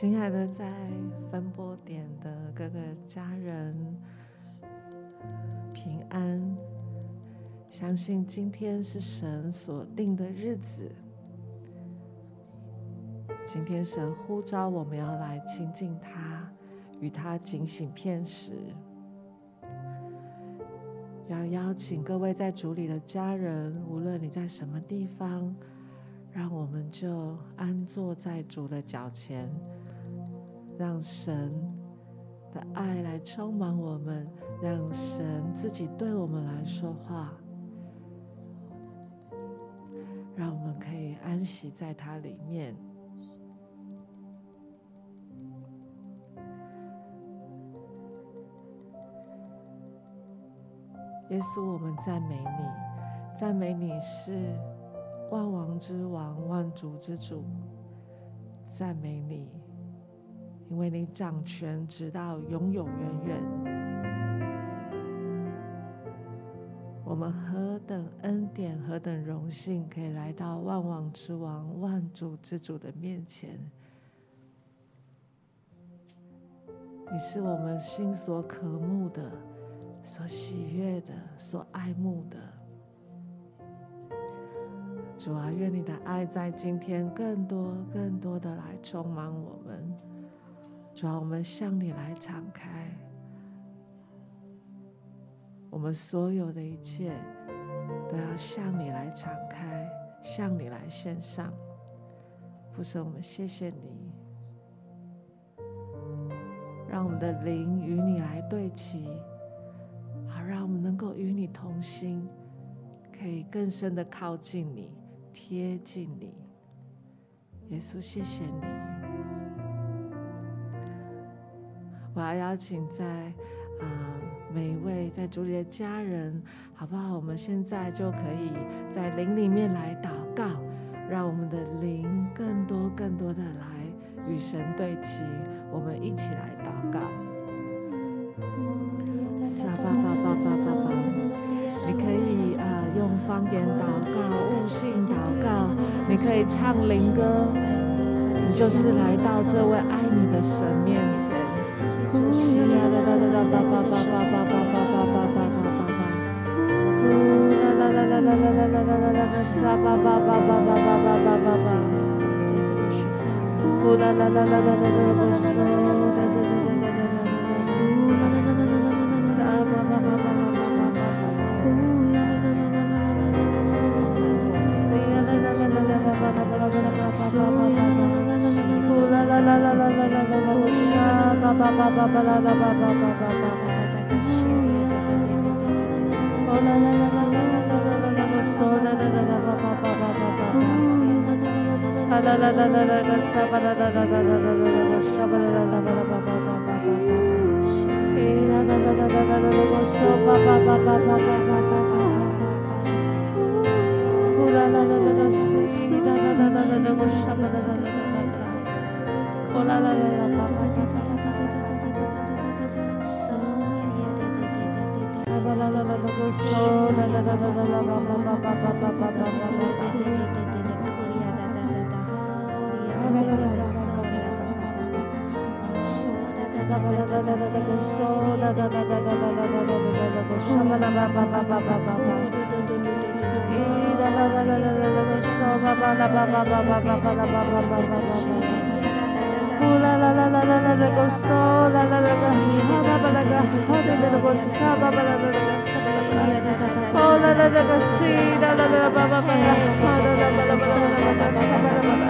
亲爱的，在分播点的各个家人平安，相信今天是神所定的日子。今天神呼召我们要来亲近他，与他警醒片时，要邀请各位在主里的家人，无论你在什么地方，让我们就安坐在主的脚前。让神的爱来充满我们，让神自己对我们来说话，让我们可以安息在他里面。耶稣，我们赞美你，赞美你是万王之王、万主之主，赞美你。因为你掌权直到永永远远，我们何等恩典，何等荣幸，可以来到万王之王、万主之主的面前。你是我们心所渴慕的、所喜悦的、所爱慕的。主啊，愿你的爱在今天更多、更多的来充满我们。主啊，我们向你来敞开，我们所有的一切都要向你来敞开，向你来献上。父神，我们谢谢你，让我们的灵与你来对齐，好让我们能够与你同心，可以更深的靠近你，贴近你。耶稣，谢谢你。我要邀请在啊、每一位在主里的家人，好不好？我们现在就可以在灵里面来祷告，让我们的灵更多更多的来与神对齐。我们一起来祷告。撒巴巴巴巴巴巴，你可以啊、用方言祷告、悟性祷告，你可以唱灵歌，你就是来到这位爱你的神面前。素颜。la la la la la la kosha ba ba ba ba ba la ba ba ba ba ba ba ba da da shi la la la la la la la la la la so da da da da ba ba ba ba ba ba la la la la la la la sa ba da da da da da da da da sha ba da da da ba ba ba ba ba ba la la la la la la la la so ba ba ba ba ba ba ba ba ba la la la la la si da da da da da da sha ba da da da Baba, Baba, Kula la la la la la la gosto la la la la la gosta ba ba la la la Oh la la la la la la ba ba la la la la gosta la la la la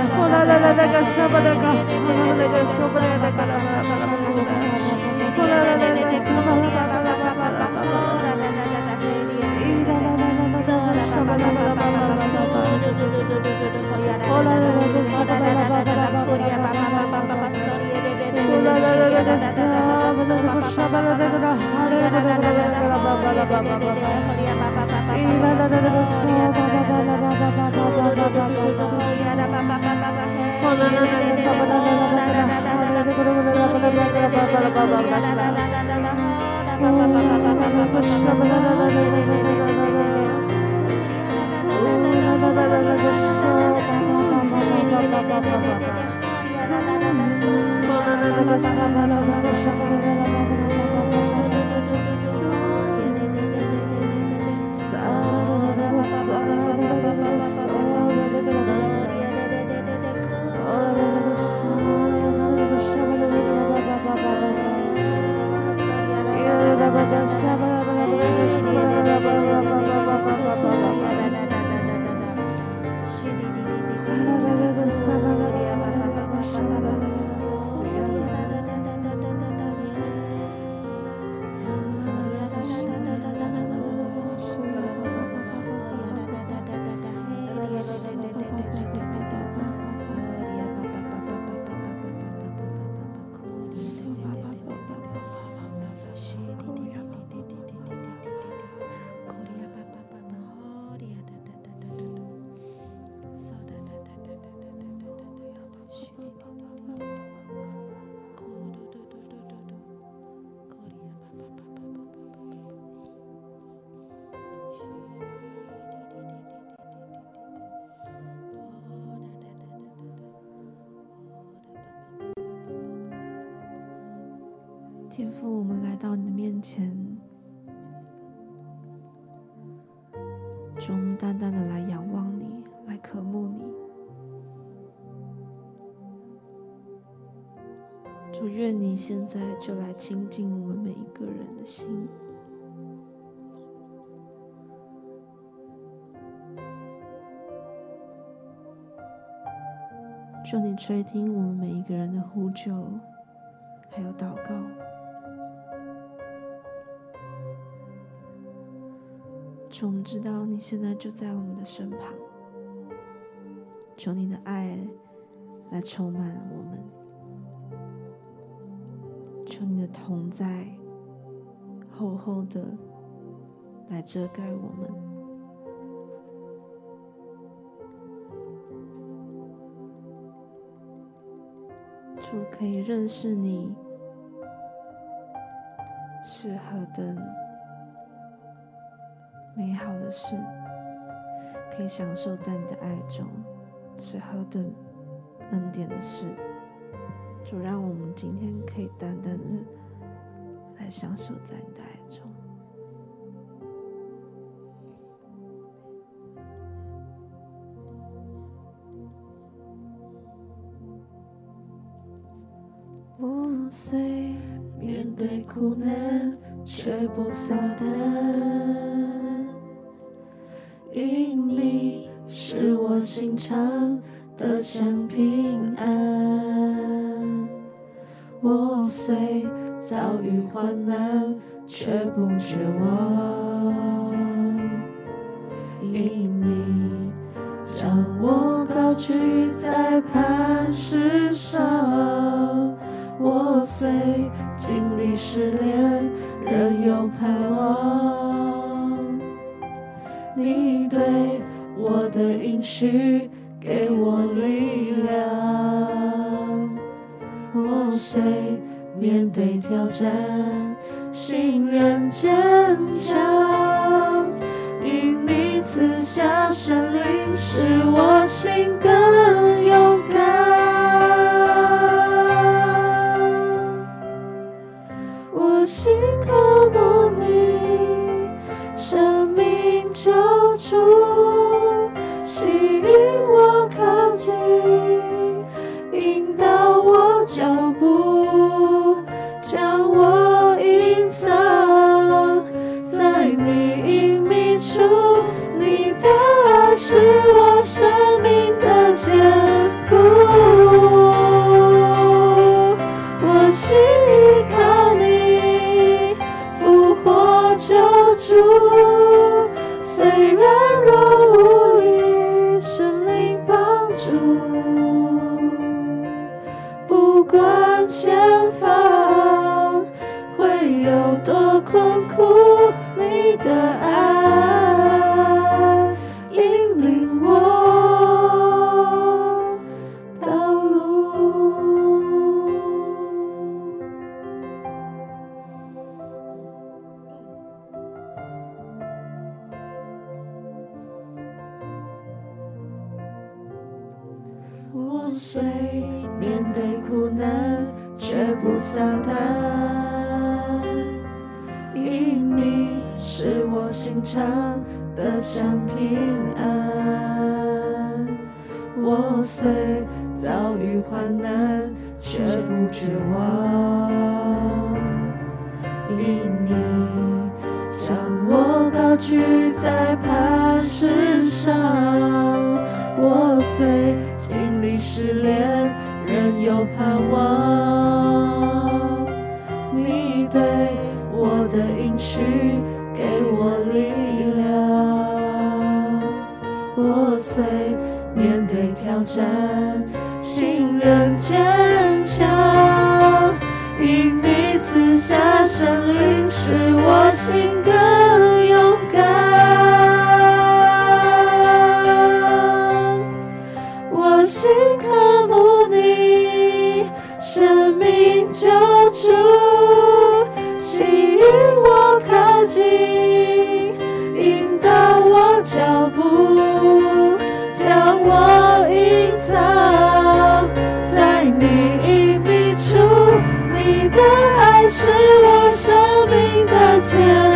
la la gosta la la la la ga la la la la Oh la la la la la ba ba la la la la la la la la la la Baba 天父，我们来到你的面前，主，我们单单的来仰望你，来渴慕你。主，愿你现在就来亲近我们每一个人的心。求你垂听我们每一个人的呼救，还有祷告。我们知道你现在就在我们的身旁，求你的爱来充满我们，求你的同在厚厚的来遮盖我们。主，可以认识你是何等美好的事，可以享受在你的爱中是何等恩典的事。主，让我们今天可以单单的来享受在你的爱中。五岁面对苦难却不丧胆，我心肠得享平安。我虽遭遇患难却不绝望，因你将我高举在磐石上。我虽经历失恋，仍有盼望。你对我的应许力量。我虽面对挑战，心仍坚强。因你赐下圣灵，使我心更因你将我高举在上我虽经历失恋仍有盼望你对我的给我力量。我虽面对挑战信任坚脚步，将我隐藏在你隐蔽处，你的爱是我生命的天。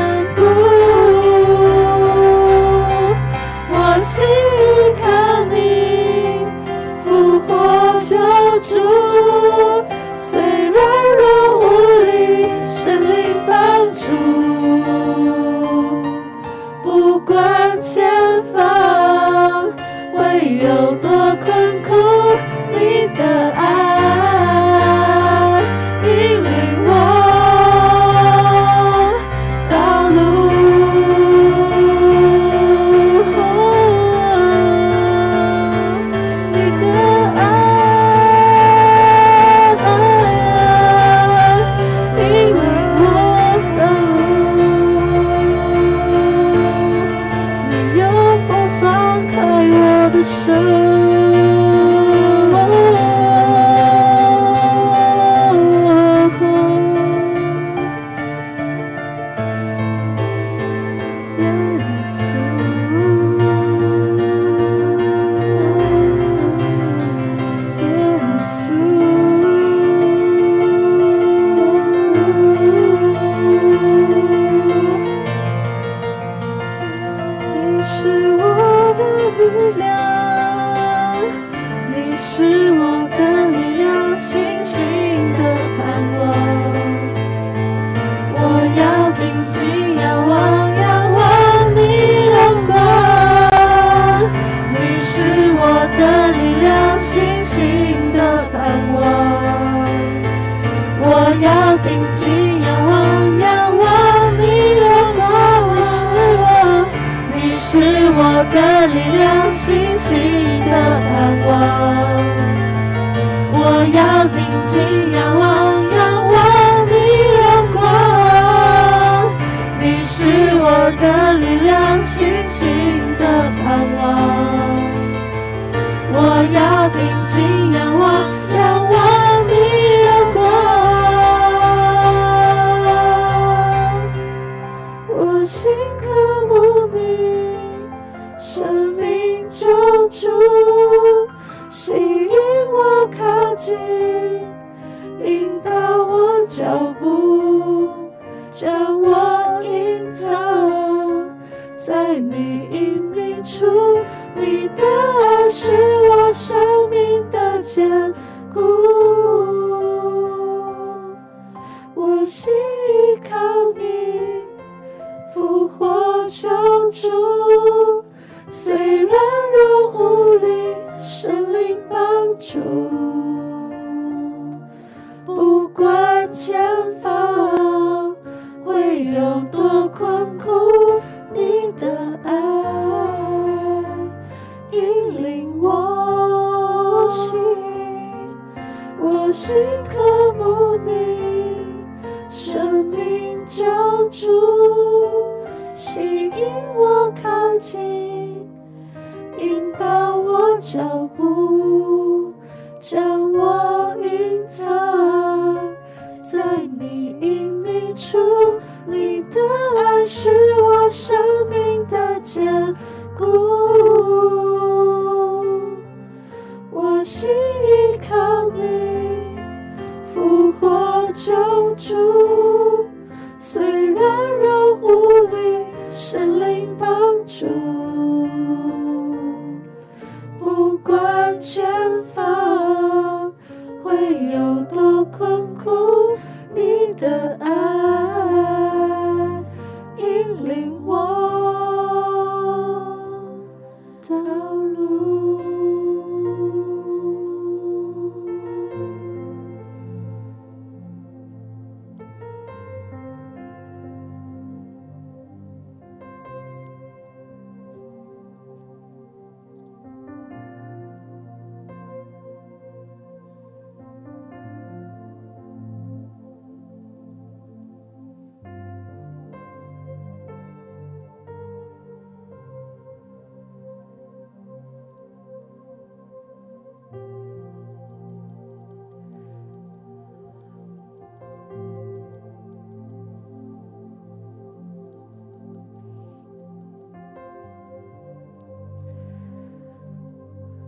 你的爱是我生命的坚固。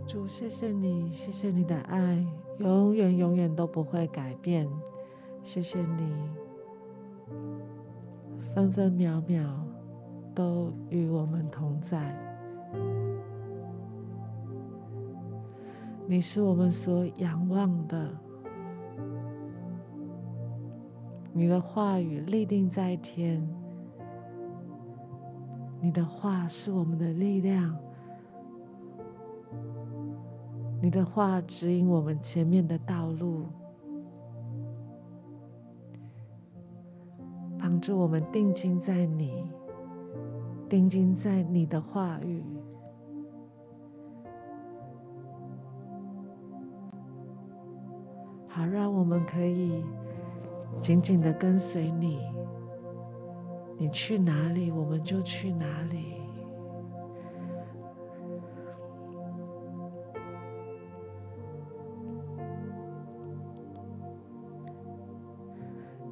主，谢谢你，谢谢你的爱，永远永远都不会改变。谢谢你，分分秒秒都与我们同在。你是我们所仰望的，你的话语立定在天，你的话是我们的力量。你的话指引我们前面的道路，帮助我们定睛在你，定睛在你的话语，好让我们可以紧紧的跟随你。你去哪里，我们就去哪里。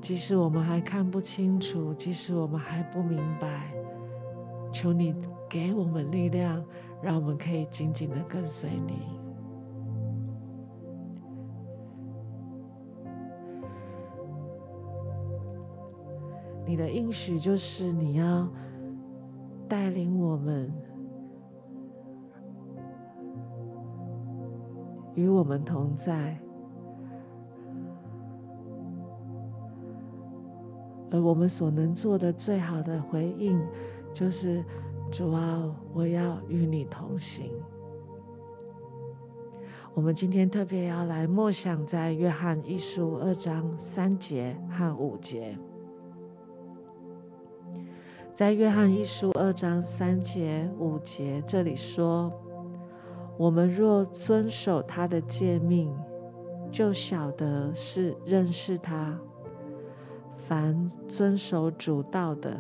即使我们还看不清楚，即使我们还不明白，求你给我们力量，让我们可以紧紧的跟随你。你的应许就是你要带领我们，与我们同在。我们所能做的最好的回应，就是主啊，我要与你同行。我们今天特别要来默想在约翰一书二章三节和五节。在约翰一书二章三节五节这里说：“我们若遵守他的诫命，就晓得是认识他。”凡遵守主道的，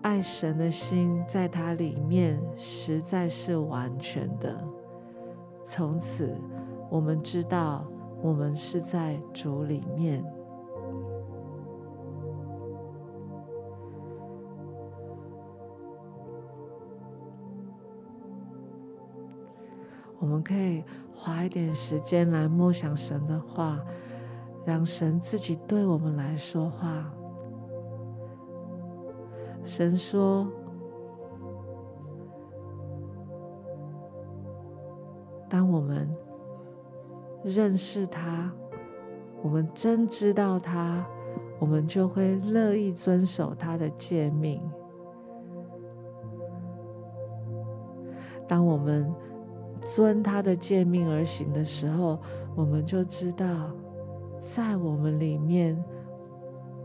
爱神的心在他里面实在是完全的。从此，我们知道我们是在主里面。我们可以花一点时间来默想神的话。让神自己对我们来说话。神说：“当我们认识他，我们真知道他，我们就会乐意遵守他的诫命。当我们遵他的诫命而行的时候，我们就知道。”在我们里面，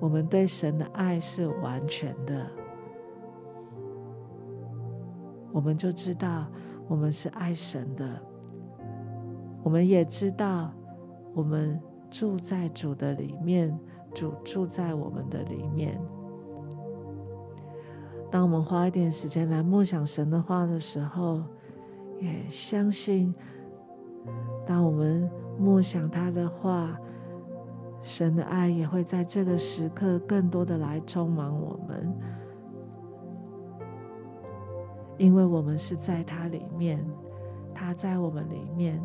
我们对神的爱是完全的，我们就知道我们是爱神的。我们也知道，我们住在主的里面，主住在我们的里面。当我们花一点时间来默想神的话的时候，也相信，当我们默想他的话。神的爱也会在这个时刻更多的来充满我们，因为我们是在他里面，他在我们里面。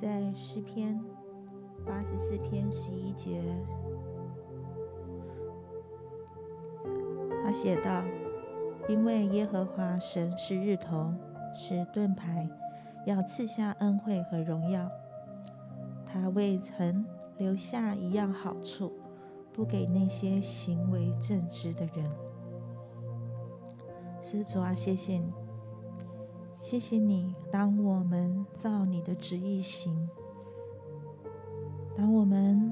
在诗篇八十四篇十一节，他写道：“因为耶和华神是日头，是盾牌，要赐下恩惠和荣耀。他未曾留下一样好处，不给那些行为正直的人。”施主啊，谢谢你。谢谢你，当我们照你的旨意行，当我们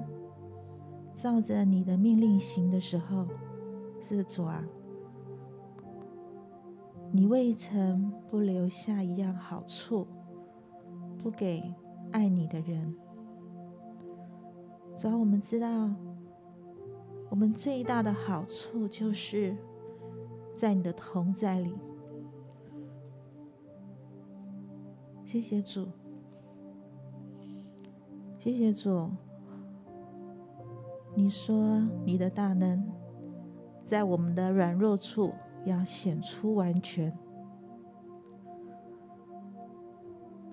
照着你的命令行的时候，是主啊，你未曾不留下一样好处，不给爱你的人。主要，我们知道，我们最大的好处就是在你的同在里。谢谢主，谢谢主。你说你的大能，在我们的软弱处要显出完全，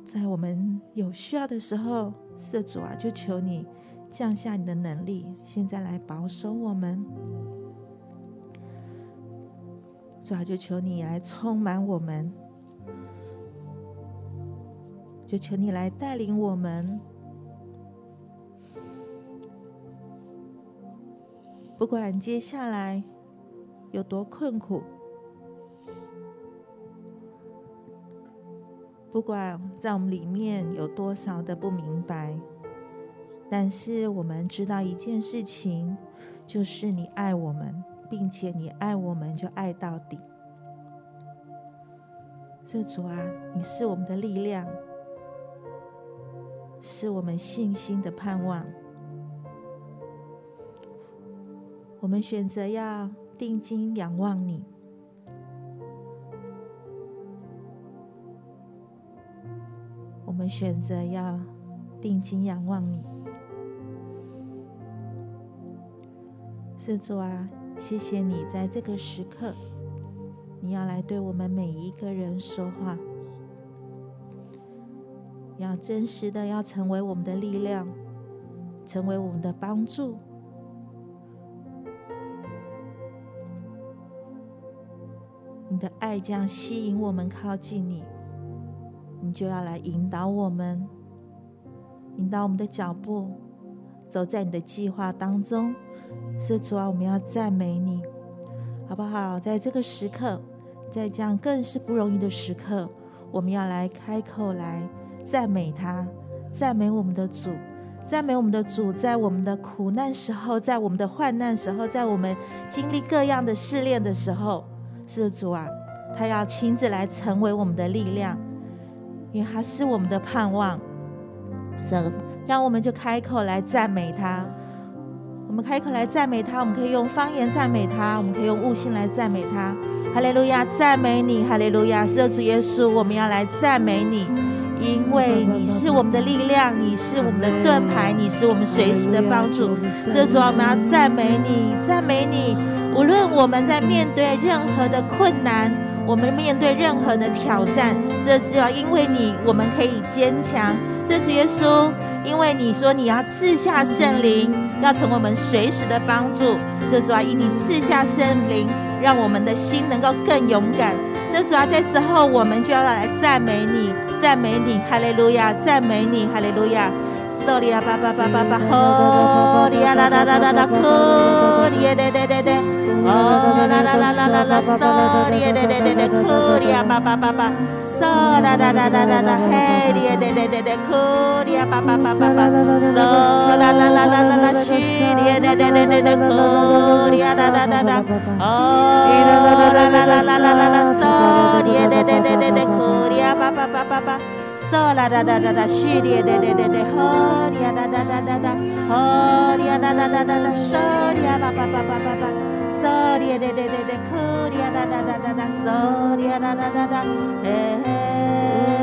在我们有需要的时候，是主啊，就求你降下你的能力，现在来保守我们。主啊，就求你来充满我们。就求你来带领我们，不管接下来有多困苦，不管在我们里面有多少的不明白，但是我们知道一件事情，就是你爱我们，并且你爱我们就爱到底。这主啊，你是我们的力量。是我们信心的盼望。我们选择要定睛仰望你。我们选择要定睛仰望你。是主啊，谢谢你在这个时刻，你要来对我们每一个人说话。要真实的，要成为我们的力量，成为我们的帮助。你的爱将吸引我们靠近你，你就要来引导我们，引导我们的脚步，走在你的计划当中。是主啊，我们要赞美你，好不好？在这个时刻，在这样更是不容易的时刻，我们要来开口来。赞美他，赞美我们的主，赞美我们的主，在我们的苦难时候，在我们的患难时候，在我们经历各样的试炼的时候，是主啊，他要亲自来成为我们的力量，因为他是我们的盼望。神，让我们就开口来赞美他。我们开口来赞美他，我们可以用方言赞美他，我们可以用悟性来赞美他。哈利路亚，赞美你，哈利路亚，是主耶稣，我们要来赞美你。因为你是我们的力量，你是我们的盾牌，你是我们随时的帮助。这主要，我们要赞美你，赞美你。无论我们在面对任何的困难，我们面对任何的挑战，这主要因为你，我们可以坚强。这主耶稣，因为你说你要赐下圣灵，要成为我们随时的帮助。这主要因你赐下圣灵，让我们的心能够更勇敢。这主要这时候，我们就要来赞美你。赞美你，哈利路亚！赞美你，哈利路亚！索利亚巴巴巴巴巴，吼利亚啦啦啦啦啦，可利耶嘞嘞嘞嘞，哦啦啦啦啦啦啦，索利耶嘞嘞嘞嘞，可利亚巴巴巴巴，索啦啦啦啦啦啦，嘿利耶嘞嘞嘞嘞，可利亚巴巴巴巴巴，索啦啦啦啦啦啦，西利耶嘞嘞嘞嘞嘞，可利亚啦啦啦啦，哦啦啦啦啦啦啦啦，索 dia de de de de de ko pa pa pa pa pa so da da da da shi de de de de ho da da da da da ho da da da da da sho pa pa pa pa pa pa so de de de de ko da da da da da so da da da da eh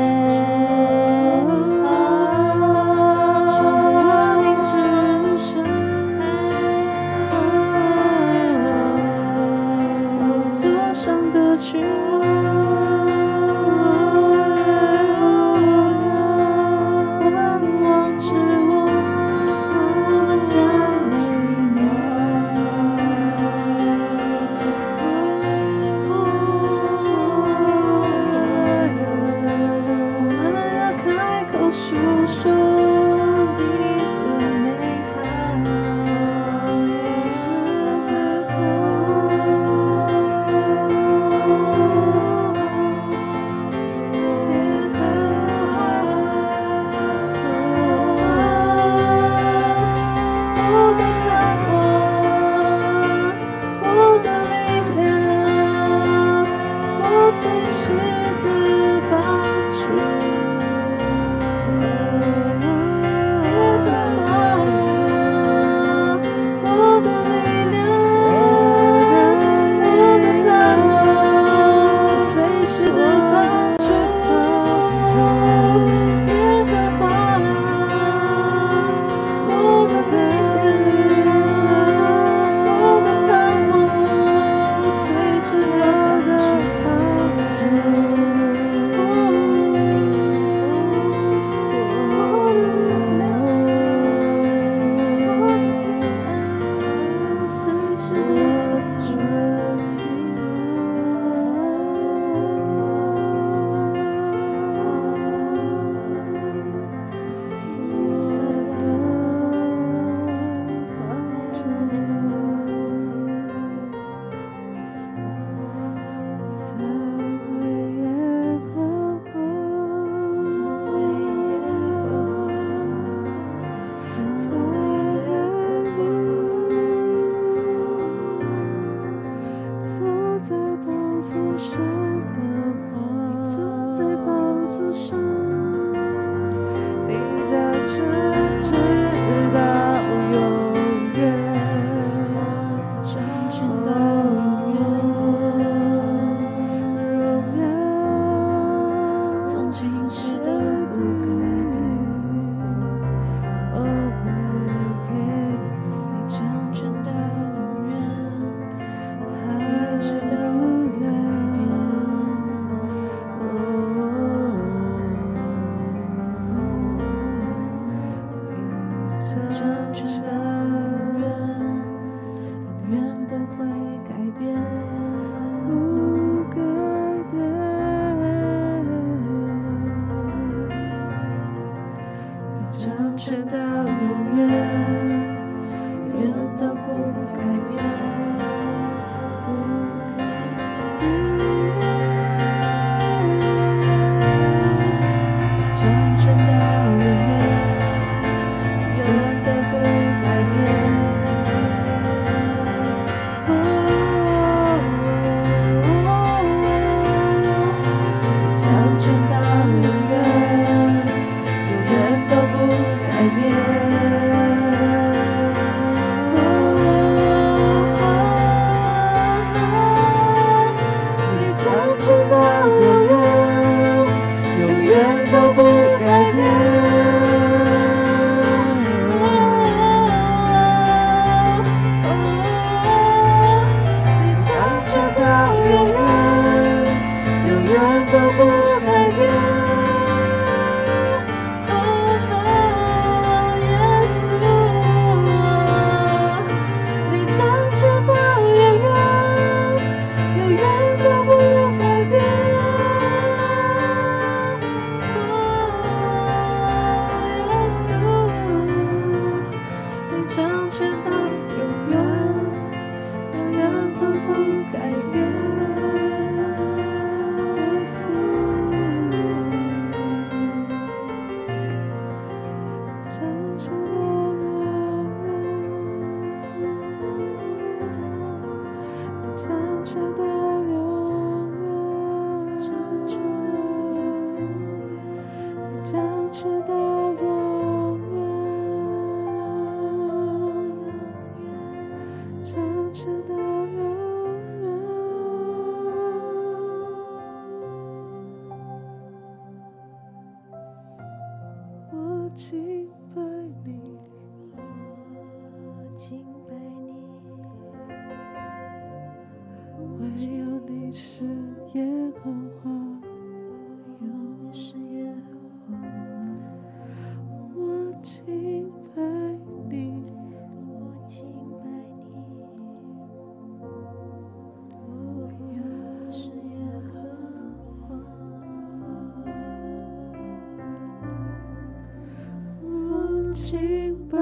我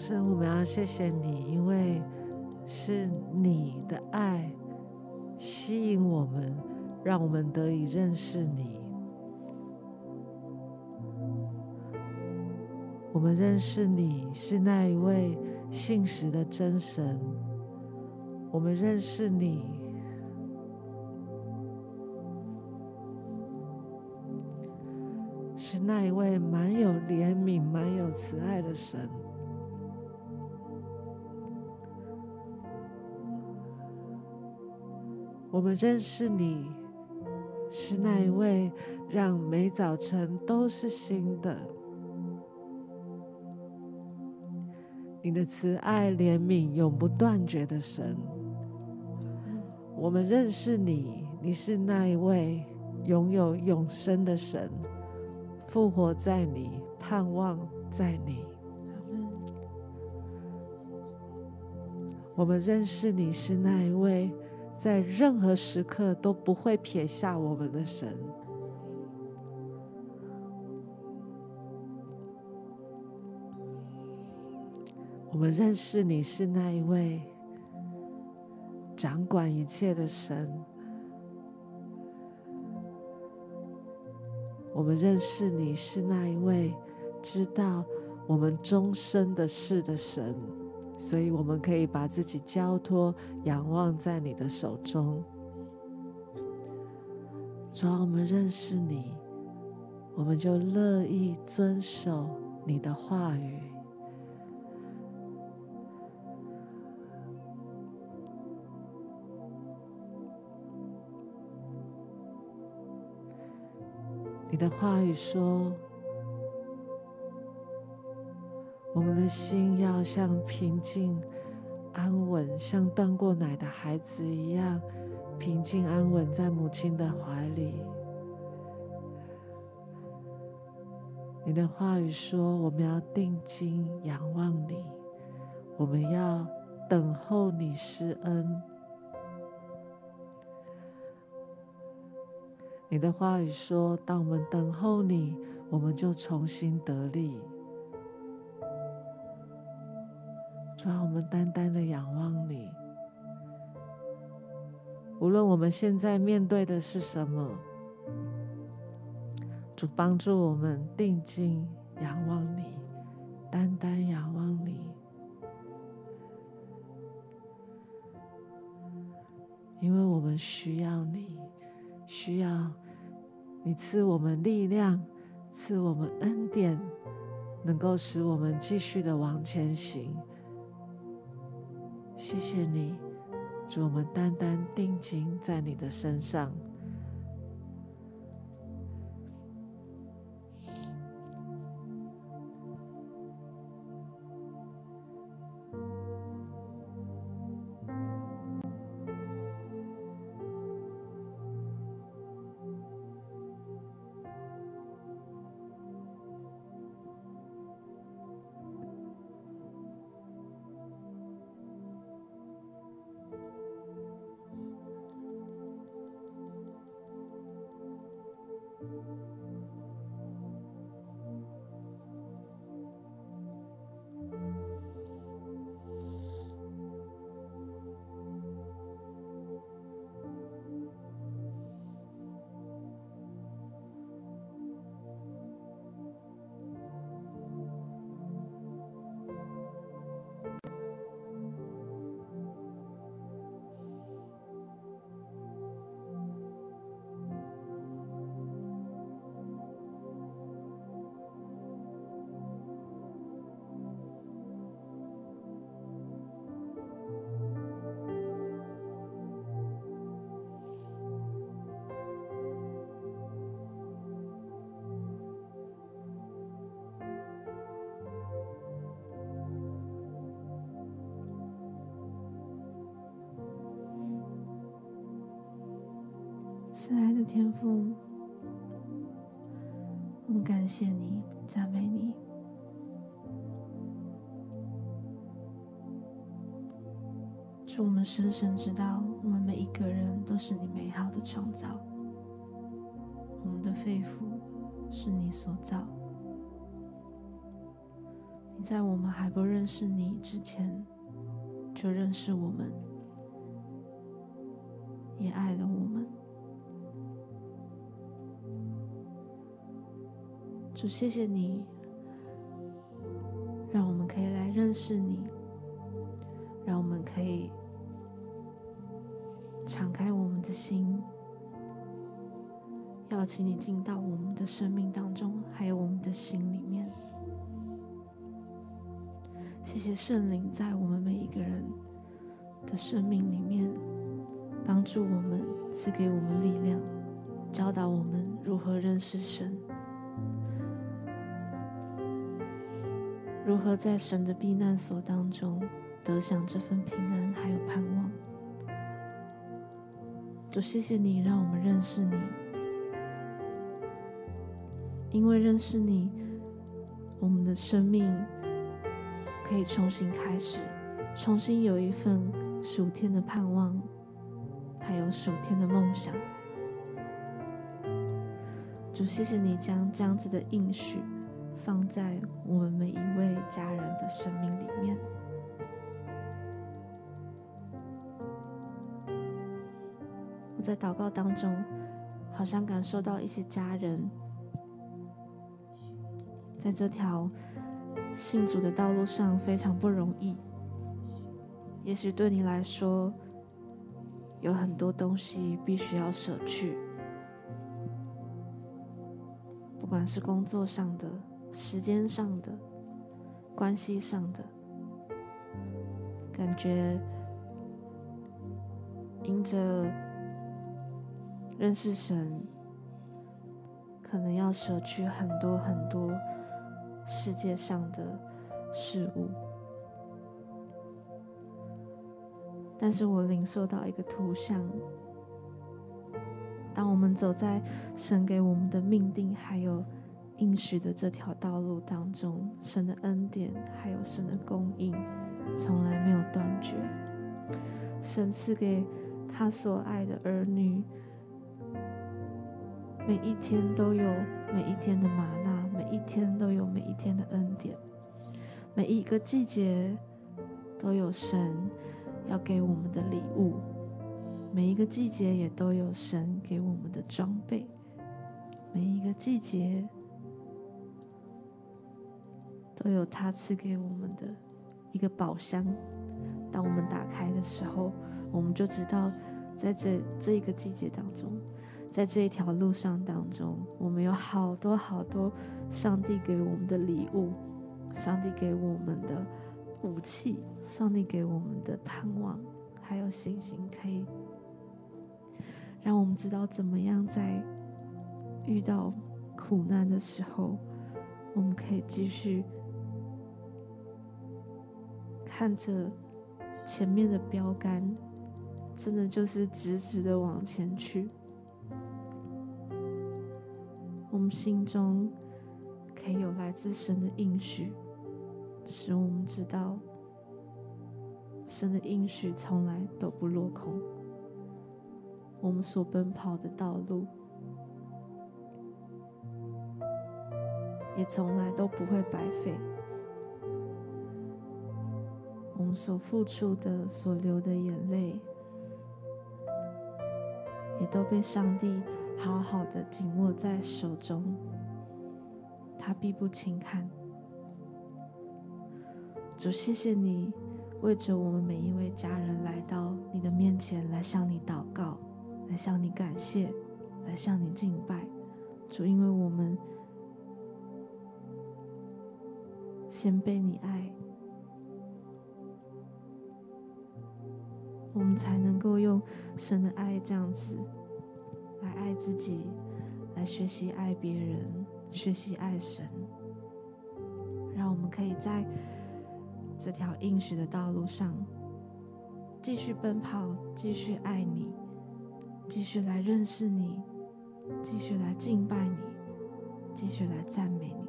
神，我们要谢谢你，因为是你的爱吸引我们，让我们得以认识你。我们认识你是那一位信实的真神，我们认识你是那一位满有怜悯、满有慈爱的神。我们认识你，是那一位让每早晨都是新的。你的慈爱怜悯永不断绝的神。我们认识你，你是那一位拥有永生的神，复活在你，盼望在你。我们认识你是那一位。在任何时刻都不会撇下我们的神。我们认识你是那一位掌管一切的神。我们认识你是那一位知道我们终身的事的神。所以，我们可以把自己交托、仰望在你的手中。主要我们认识你，我们就乐意遵守你的话语。你的话语说。我们的心要像平静、安稳，像断过奶的孩子一样平静安稳在母亲的怀里。你的话语说，我们要定睛仰望你，我们要等候你施恩。你的话语说，当我们等候你，我们就重新得力。主啊，我们单单的仰望你。无论我们现在面对的是什么，主帮助我们定睛仰望你，单单仰望你，因为我们需要你，需要你赐我们力量，赐我们恩典，能够使我们继续的往前行。谢谢你，主，我们单单定睛在你的身上。慈爱的天父，我们感谢你，赞美你。祝，我们深深知道，我们每一个人都是你美好的创造。我们的肺腑是你所造。你在我们还不认识你之前，就认识我们，也爱了我们。主，谢谢你，让我们可以来认识你，让我们可以。敞开我们的心，邀请你进到我们的生命当中，还有我们的心里面。谢谢圣灵在我们每一个人的生命里面，帮助我们，赐给我们力量，教导我们如何认识神，如何在神的避难所当中得享这份平安，还有盼望。主，谢谢你让我们认识你，因为认识你，我们的生命可以重新开始，重新有一份属天的盼望，还有属天的梦想。主，谢谢你将这样子的应许放在我们每一位家人的生命里面。我在祷告当中，好像感受到一些家人，在这条信主的道路上非常不容易。也许对你来说，有很多东西必须要舍去，不管是工作上的、时间上的、关系上的，感觉因着。认识神，可能要舍去很多很多世界上的事物，但是我领受到一个图像：当我们走在神给我们的命定还有应许的这条道路当中，神的恩典还有神的供应从来没有断绝，神赐给他所爱的儿女。每一天都有每一天的吗哪，每一天都有每一天的恩典，每一个季节都有神要给我们的礼物，每一个季节也都有神给我们的装备，每一个季节都有他赐给我们的一个宝箱。当我们打开的时候，我们就知道，在这这一个季节当中。在这一条路上当中，我们有好多好多上帝给我们的礼物，上帝给我们的武器，上帝给我们的盼望，还有信心，可以让我们知道怎么样在遇到苦难的时候，我们可以继续看着前面的标杆，真的就是直直的往前去。我们心中可以有来自神的应许，使我们知道神的应许从来都不落空。我们所奔跑的道路也从来都不会白费。所付出的、所流的眼泪，也都被上帝。好好的紧握在手中，他必不轻看。主，谢谢你为着我们每一位家人来到你的面前，来向你祷告，来向你感谢，来向你敬拜。主，因为我们先被你爱，我们才能够用神的爱这样子。来爱自己，来学习爱别人，学习爱神，让我们可以在这条应许的道路上继续奔跑，继续爱你，继续来认识你，继续来敬拜你，继续来赞美你。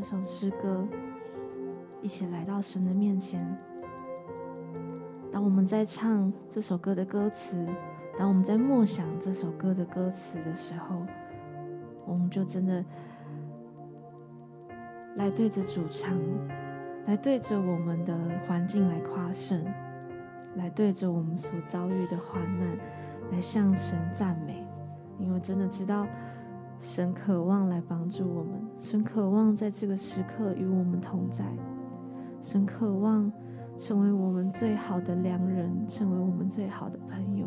这首诗歌，一起来到神的面前。当我们在唱这首歌的歌词，当我们在默想这首歌的歌词的时候，我们就真的来对着主唱，来对着我们的环境来夸胜，来对着我们所遭遇的患难来向神赞美，因为真的知道。神渴望来帮助我们，神渴望在这个时刻与我们同在，神渴望成为我们最好的良人，成为我们最好的朋友。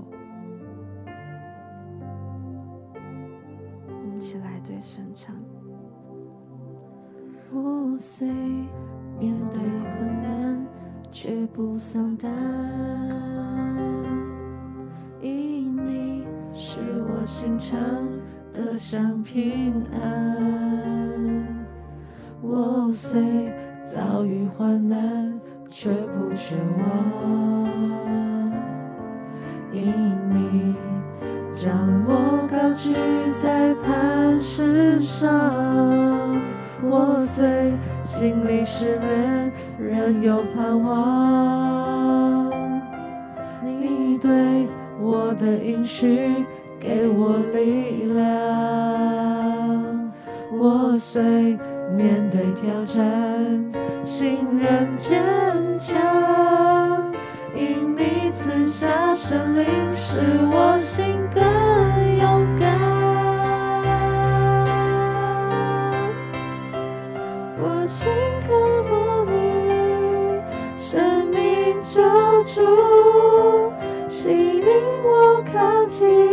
我们起来对神唱：破碎面对困难，却不丧胆，因你是我心肠。得享平安，我虽遭遇患难，却不绝望，因你将我高举在磐石上。我虽经历试炼，仍有盼望。你对我的应许。给我力量，我虽面对挑战，心仍坚强。因你赐下圣灵，使我心更勇敢。我心渴慕你，生命救主，吸引我靠近。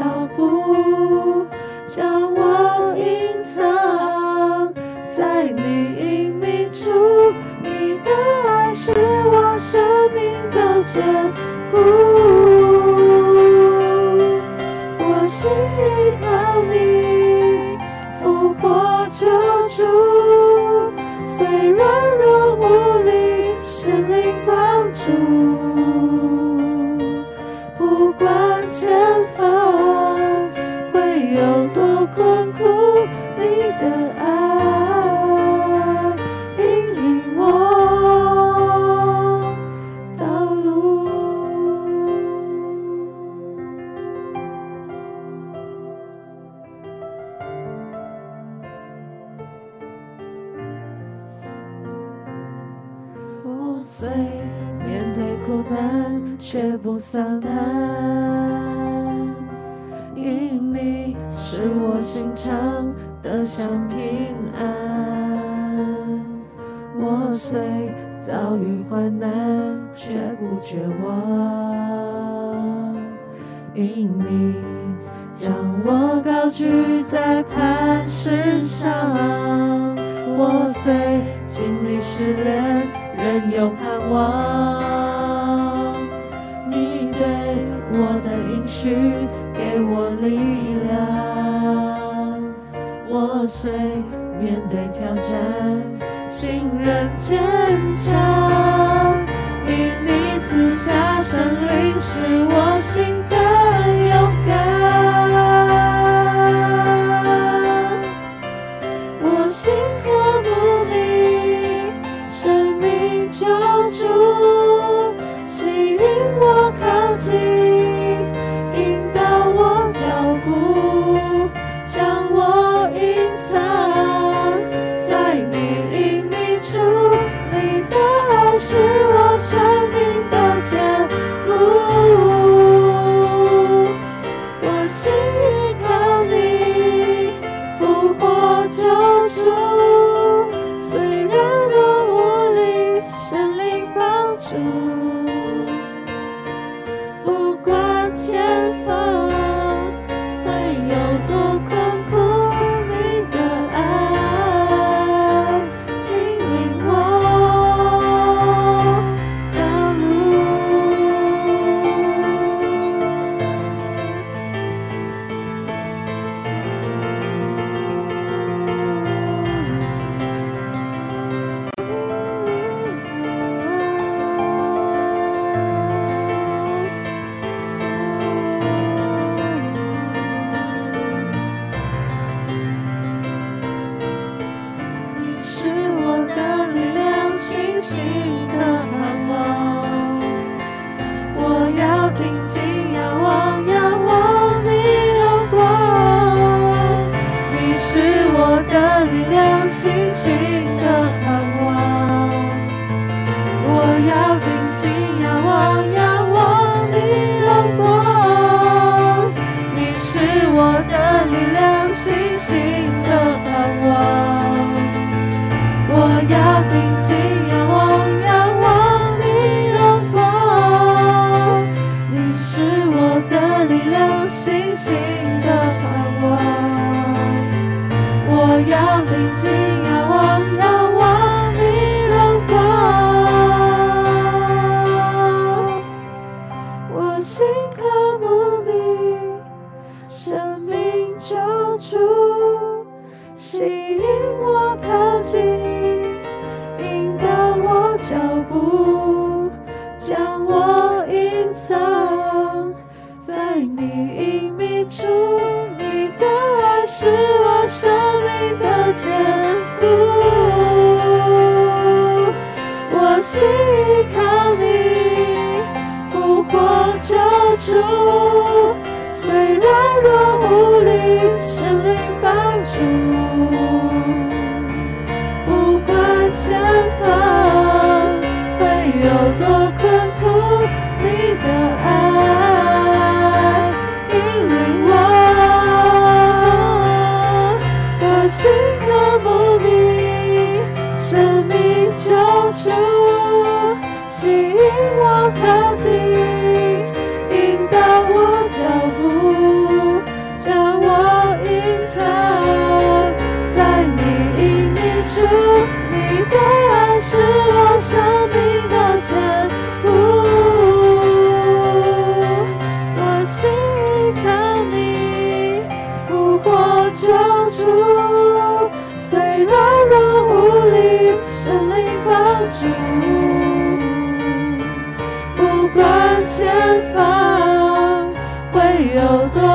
脚步，将我隐藏在你隐秘处。你的爱是我生命的坚固。我是依靠你，复活救主。虽软弱无力，神灵帮助。困苦，生命救主，吸引我靠近，引导我脚步，将我隐藏在你隐秘处，你的爱是我生命的坚固。我心依靠你，复活救主，虽软弱无力，神灵帮助，不管前方会有多困苦，你的爱引领我。我心渴慕你，生命救主，吸引我靠近，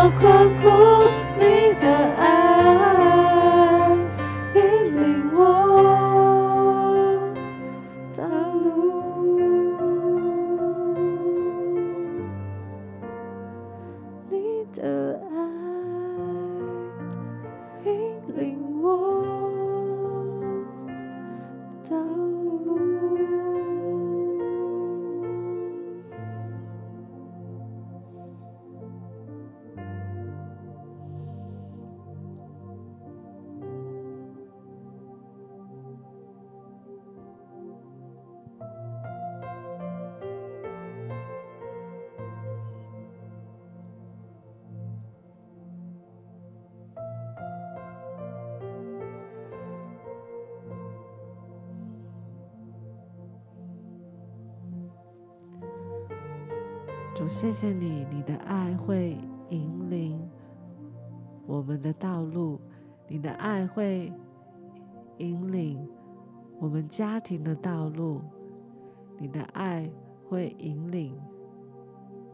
有主，谢谢你，你的爱会引领我们的道路，你的爱会引领我们家庭的道路，你的爱会引领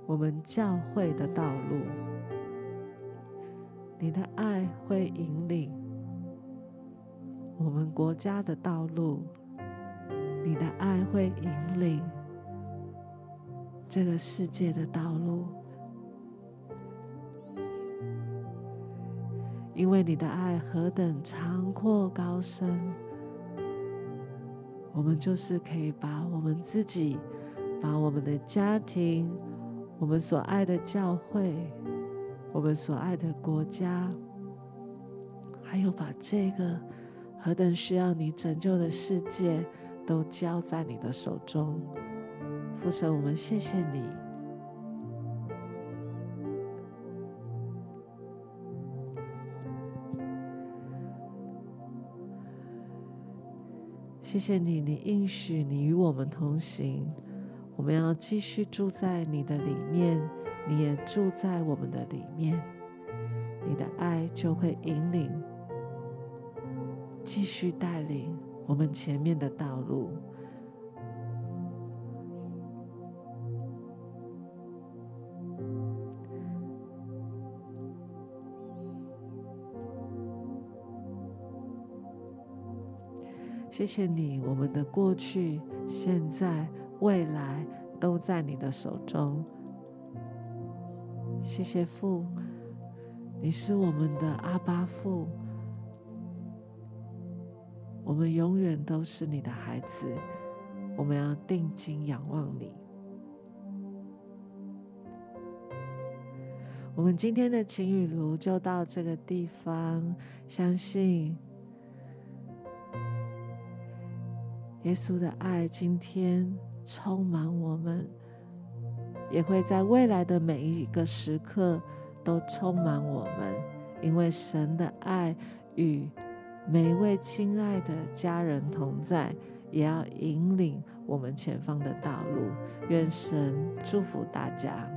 我们教会的道路，你的爱会引领我们国家的道路，你的爱会引领。这个世界的道路，因为你的爱何等长阔高深，我们就是可以把我们自己、把我们的家庭、我们所爱的教会、我们所爱的国家，还有把这个何等需要你拯救的世界，都交在你的手中。父神，我们谢谢你，谢谢你，你应许你与我们同行，我们要继续住在你的里面，你也住在我们的里面，你的爱就会引领，继续带领我们前面的道路。谢谢你，我们的过去、现在、未来都在你的手中。谢谢父，你是我们的阿爸父，我们永远都是你的孩子，我们要定睛仰望你。我们今天的情雨炉就到这个地方，相信耶稣的爱今天充满我们，也会在未来的每一个时刻都充满我们，因为神的爱与每一位亲爱的家人同在，也要引领我们前方的道路。愿神祝福大家。